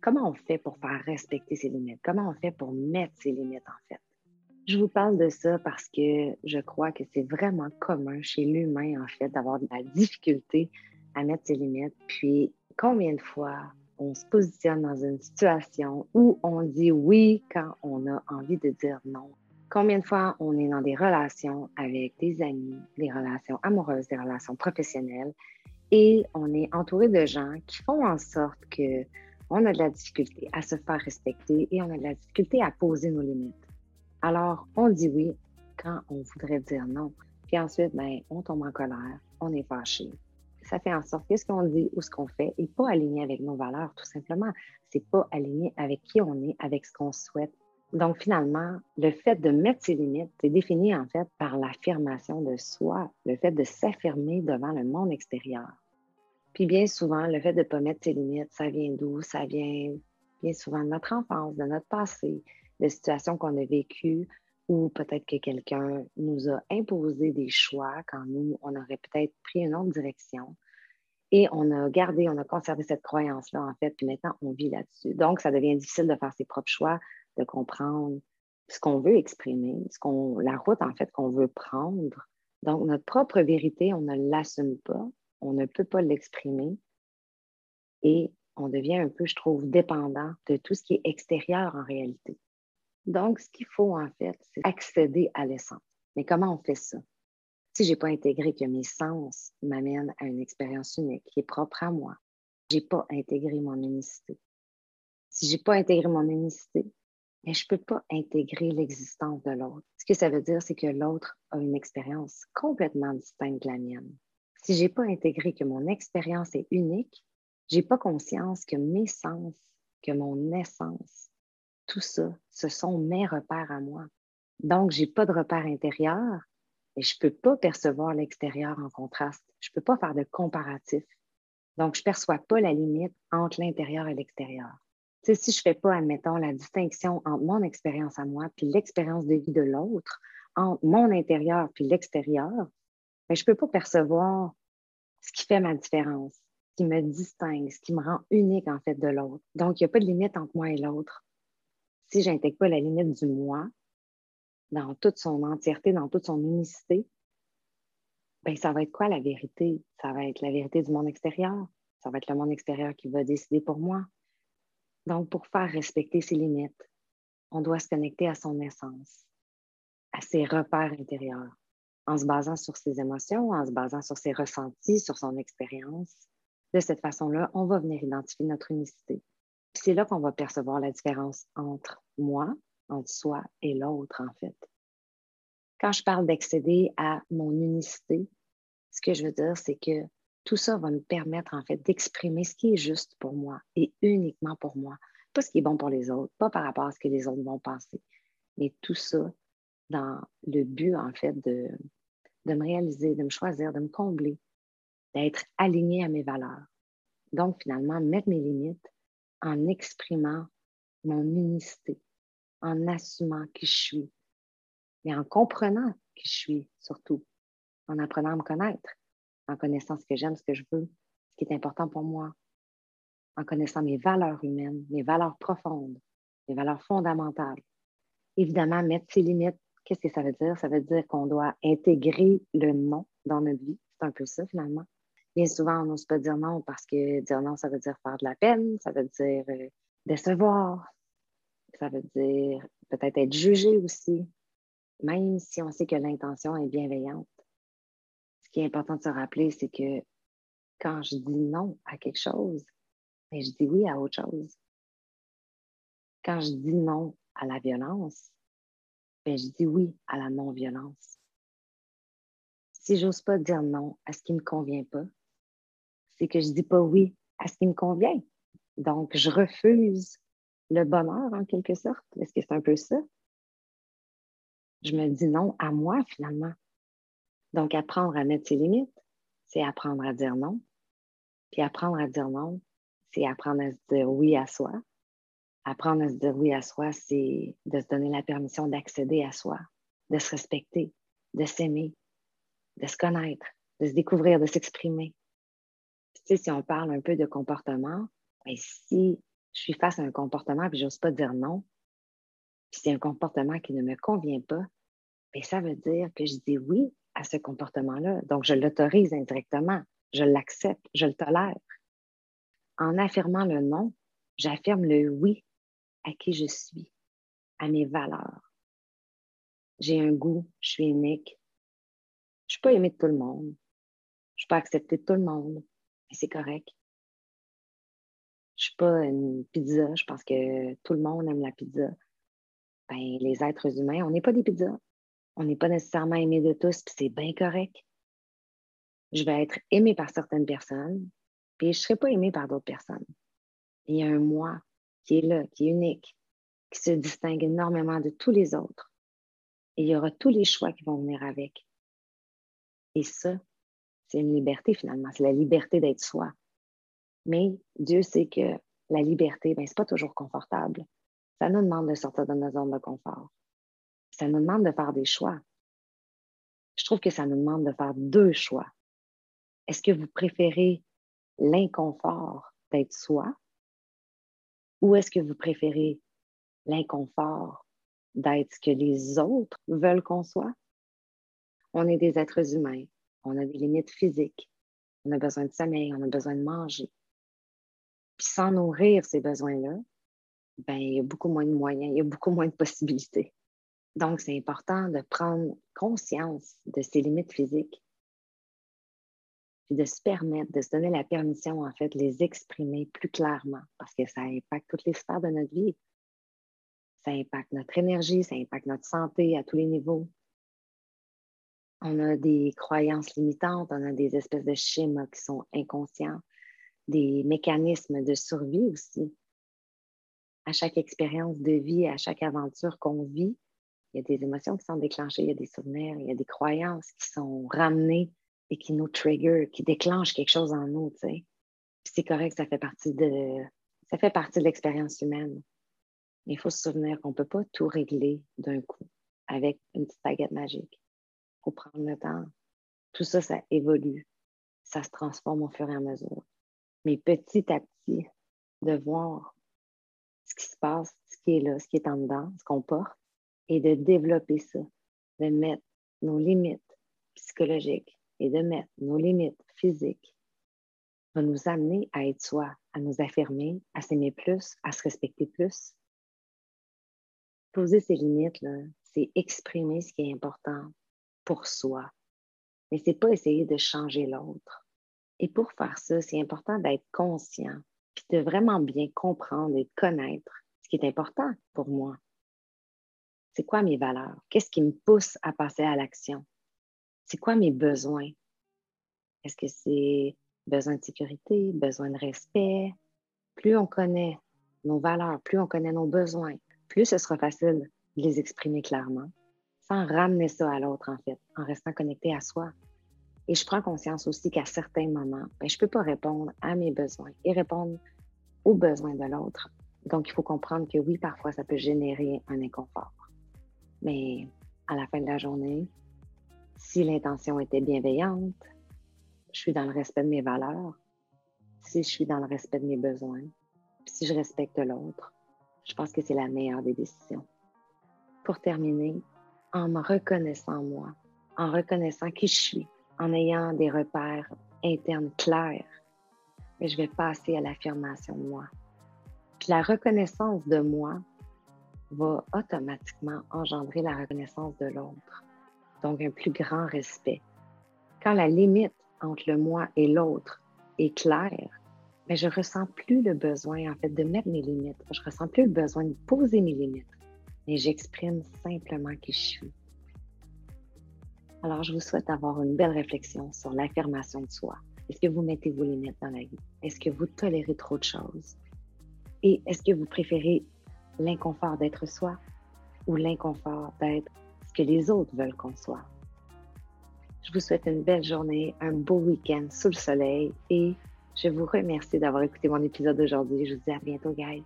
Comment on fait pour faire respecter ses limites? Comment on fait pour mettre ses limites, en fait? Je vous parle de ça parce que je crois que c'est vraiment commun chez l'humain, en fait, d'avoir de la difficulté à mettre ses limites. Puis, combien de fois on se positionne dans une situation où on dit oui quand on a envie de dire non? Combien de fois on est dans des relations avec des amis, des relations amoureuses, des relations professionnelles, et on est entouré de gens qui font en sorte que on a de la difficulté à se faire respecter et on a de la difficulté à poser nos limites. Alors, on dit oui quand on voudrait dire non. Puis ensuite, ben, on tombe en colère, on est fâché. Ça fait en sorte que ce qu'on dit ou ce qu'on fait n'est pas aligné avec nos valeurs, tout simplement. C'est pas aligné avec qui on est, avec ce qu'on souhaite. Donc, finalement, le fait de mettre ses limites, c'est défini en fait par l'affirmation de soi, le fait de s'affirmer devant le monde extérieur. Puis bien souvent, le fait de ne pas mettre ses limites, ça vient d'où? Ça vient bien souvent de notre enfance, de notre passé, de situations qu'on a vécues ou peut-être que quelqu'un nous a imposé des choix quand nous, on aurait peut-être pris une autre direction. Et on a gardé, on a conservé cette croyance-là, en fait, puis maintenant, on vit là-dessus. Donc, ça devient difficile de faire ses propres choix, de comprendre ce qu'on veut exprimer, ce la route, en fait, qu'on veut prendre. Donc, notre propre vérité, on ne l'assume pas on ne peut pas l'exprimer et on devient un peu, je trouve, dépendant de tout ce qui est extérieur en réalité. Donc, ce qu'il faut en fait, c'est accéder à l'essence. Mais comment on fait ça? Si je n'ai pas intégré que mes sens m'amènent à une expérience unique qui est propre à moi, je n'ai pas intégré mon unicité. Si je n'ai pas intégré mon unicité, mais je ne peux pas intégrer l'existence de l'autre. Ce que ça veut dire, c'est que l'autre a une expérience complètement distincte de la mienne. Si je n'ai pas intégré que mon expérience est unique, je n'ai pas conscience que mes sens, que mon essence, tout ça, ce sont mes repères à moi. Donc, je n'ai pas de repère intérieur et je ne peux pas percevoir l'extérieur en contraste. Je ne peux pas faire de comparatif. Donc, je ne perçois pas la limite entre l'intérieur et l'extérieur. si je ne fais pas, admettons, la distinction entre mon expérience à moi puis l'expérience de vie de l'autre, entre mon intérieur puis l'extérieur, mais je ne peux pas percevoir ce qui fait ma différence, ce qui me distingue, ce qui me rend unique en fait de l'autre. Donc, il n'y a pas de limite entre moi et l'autre. Si je n'intègre pas la limite du moi dans toute son entièreté, dans toute son unicité, ben, ça va être quoi la vérité? Ça va être la vérité du monde extérieur. Ça va être le monde extérieur qui va décider pour moi. Donc, pour faire respecter ses limites, on doit se connecter à son essence, à ses repères intérieurs en se basant sur ses émotions, en se basant sur ses ressentis, sur son expérience. De cette façon-là, on va venir identifier notre unicité. c'est là qu'on va percevoir la différence entre moi, entre soi et l'autre, en fait. Quand je parle d'accéder à mon unicité, ce que je veux dire, c'est que tout ça va me permettre, en fait, d'exprimer ce qui est juste pour moi et uniquement pour moi. Pas ce qui est bon pour les autres, pas par rapport à ce que les autres vont penser, mais tout ça dans le but, en fait, de, de me réaliser, de me choisir, de me combler, d'être aligné à mes valeurs. Donc, finalement, mettre mes limites en exprimant mon unicité, en assumant qui je suis, mais en comprenant qui je suis surtout, en apprenant à me connaître, en connaissant ce que j'aime, ce que je veux, ce qui est important pour moi, en connaissant mes valeurs humaines, mes valeurs profondes, mes valeurs fondamentales. Évidemment, mettre ses limites Qu'est-ce que ça veut dire? Ça veut dire qu'on doit intégrer le non dans notre vie. C'est un peu ça, finalement. Bien souvent, on n'ose pas dire non parce que dire non, ça veut dire faire de la peine, ça veut dire euh, décevoir, ça veut dire peut-être être jugé aussi, même si on sait que l'intention est bienveillante. Ce qui est important de se rappeler, c'est que quand je dis non à quelque chose, mais ben, je dis oui à autre chose. Quand je dis non à la violence, ben, je dis oui à la non-violence. Si j'ose pas dire non à ce qui ne me convient pas, c'est que je dis pas oui à ce qui me convient. Donc, je refuse le bonheur en quelque sorte. Est-ce que c'est un peu ça? Je me dis non à moi finalement. Donc, apprendre à mettre ses limites, c'est apprendre à dire non. Puis apprendre à dire non, c'est apprendre à se dire oui à soi. Apprendre à se dire oui à soi, c'est de se donner la permission d'accéder à soi, de se respecter, de s'aimer, de se connaître, de se découvrir, de s'exprimer. Tu sais, si on parle un peu de comportement, ben, si je suis face à un comportement puis j'ose pas dire non, puis c'est un comportement qui ne me convient pas, bien, ça veut dire que je dis oui à ce comportement-là. Donc, je l'autorise indirectement, je l'accepte, je le tolère. En affirmant le non, j'affirme le oui à qui je suis, à mes valeurs. J'ai un goût, je suis unique. Je ne suis pas aimée de tout le monde. Je ne suis pas acceptée de tout le monde. Mais c'est correct. Je ne suis pas une pizza. Je pense que tout le monde aime la pizza. Ben, les êtres humains, on n'est pas des pizzas. On n'est pas nécessairement aimés de tous, puis c'est bien correct. Je vais être aimée par certaines personnes, puis je ne serai pas aimée par d'autres personnes. Il y a un moi qui est là, qui est unique, qui se distingue énormément de tous les autres. Et il y aura tous les choix qui vont venir avec. Et ça, c'est une liberté finalement, c'est la liberté d'être soi. Mais Dieu sait que la liberté, ben, ce n'est pas toujours confortable. Ça nous demande de sortir de notre zone de confort. Ça nous demande de faire des choix. Je trouve que ça nous demande de faire deux choix. Est-ce que vous préférez l'inconfort d'être soi ou est-ce que vous préférez l'inconfort d'être ce que les autres veulent qu'on soit? On est des êtres humains, on a des limites physiques, on a besoin de sommeil, on a besoin de manger. Puis sans nourrir ces besoins-là, ben, il y a beaucoup moins de moyens, il y a beaucoup moins de possibilités. Donc, c'est important de prendre conscience de ces limites physiques, puis de se permettre, de se donner la permission, en fait, de les exprimer plus clairement, parce que ça impacte toutes les sphères de notre vie. Ça impacte notre énergie, ça impacte notre santé à tous les niveaux. On a des croyances limitantes, on a des espèces de schémas qui sont inconscients, des mécanismes de survie aussi à chaque expérience de vie, à chaque aventure qu'on vit, il y a des émotions qui sont déclenchées, il y a des souvenirs, il y a des croyances qui sont ramenées et qui nous trigger, qui déclenchent quelque chose en nous, tu sais. c'est correct, ça fait partie de ça fait partie de l'expérience humaine. Mais il faut se souvenir qu'on ne peut pas tout régler d'un coup avec une petite baguette magique. Il faut prendre le temps. Tout ça, ça évolue. Ça se transforme au fur et à mesure. Mais petit à petit, de voir ce qui se passe, ce qui est là, ce qui est en dedans, ce qu'on porte, et de développer ça, de mettre nos limites psychologiques et de mettre nos limites physiques va nous amener à être soi, à nous affirmer, à s'aimer plus, à se respecter plus. Poser ses limites, c'est exprimer ce qui est important pour soi. Mais c'est pas essayer de changer l'autre. Et pour faire ça, c'est important d'être conscient puis de vraiment bien comprendre et connaître ce qui est important pour moi. C'est quoi mes valeurs? Qu'est-ce qui me pousse à passer à l'action? C'est quoi mes besoins? Est-ce que c'est besoin de sécurité, besoin de respect? Plus on connaît nos valeurs, plus on connaît nos besoins, plus ce sera facile de les exprimer clairement, sans ramener ça à l'autre, en fait, en restant connecté à soi. Et je prends conscience aussi qu'à certains moments, ben, je ne peux pas répondre à mes besoins et répondre aux besoins de l'autre. Donc, il faut comprendre que oui, parfois, ça peut générer un inconfort. Mais à la fin de la journée, si l'intention était bienveillante, je suis dans le respect de mes valeurs, si je suis dans le respect de mes besoins, si je respecte l'autre, je pense que c'est la meilleure des décisions. Pour terminer, en me reconnaissant moi, en reconnaissant qui je suis, en ayant des repères internes clairs, je vais passer à l'affirmation de moi. Puis la reconnaissance de moi va automatiquement engendrer la reconnaissance de l'autre. Donc un plus grand respect. Quand la limite entre le moi et l'autre est claire, mais ben, je ressens plus le besoin en fait de mettre mes limites. Je ressens plus le besoin de poser mes limites, mais j'exprime simplement qui je suis. Alors, je vous souhaite avoir une belle réflexion sur l'affirmation de soi. Est-ce que vous mettez vos limites dans la vie? Est-ce que vous tolérez trop de choses? Et est-ce que vous préférez l'inconfort d'être soi ou l'inconfort d'être que les autres veulent qu'on soit? Je vous souhaite une belle journée, un beau week-end sous le soleil et je vous remercie d'avoir écouté mon épisode d'aujourd'hui. Je vous dis à bientôt, guys.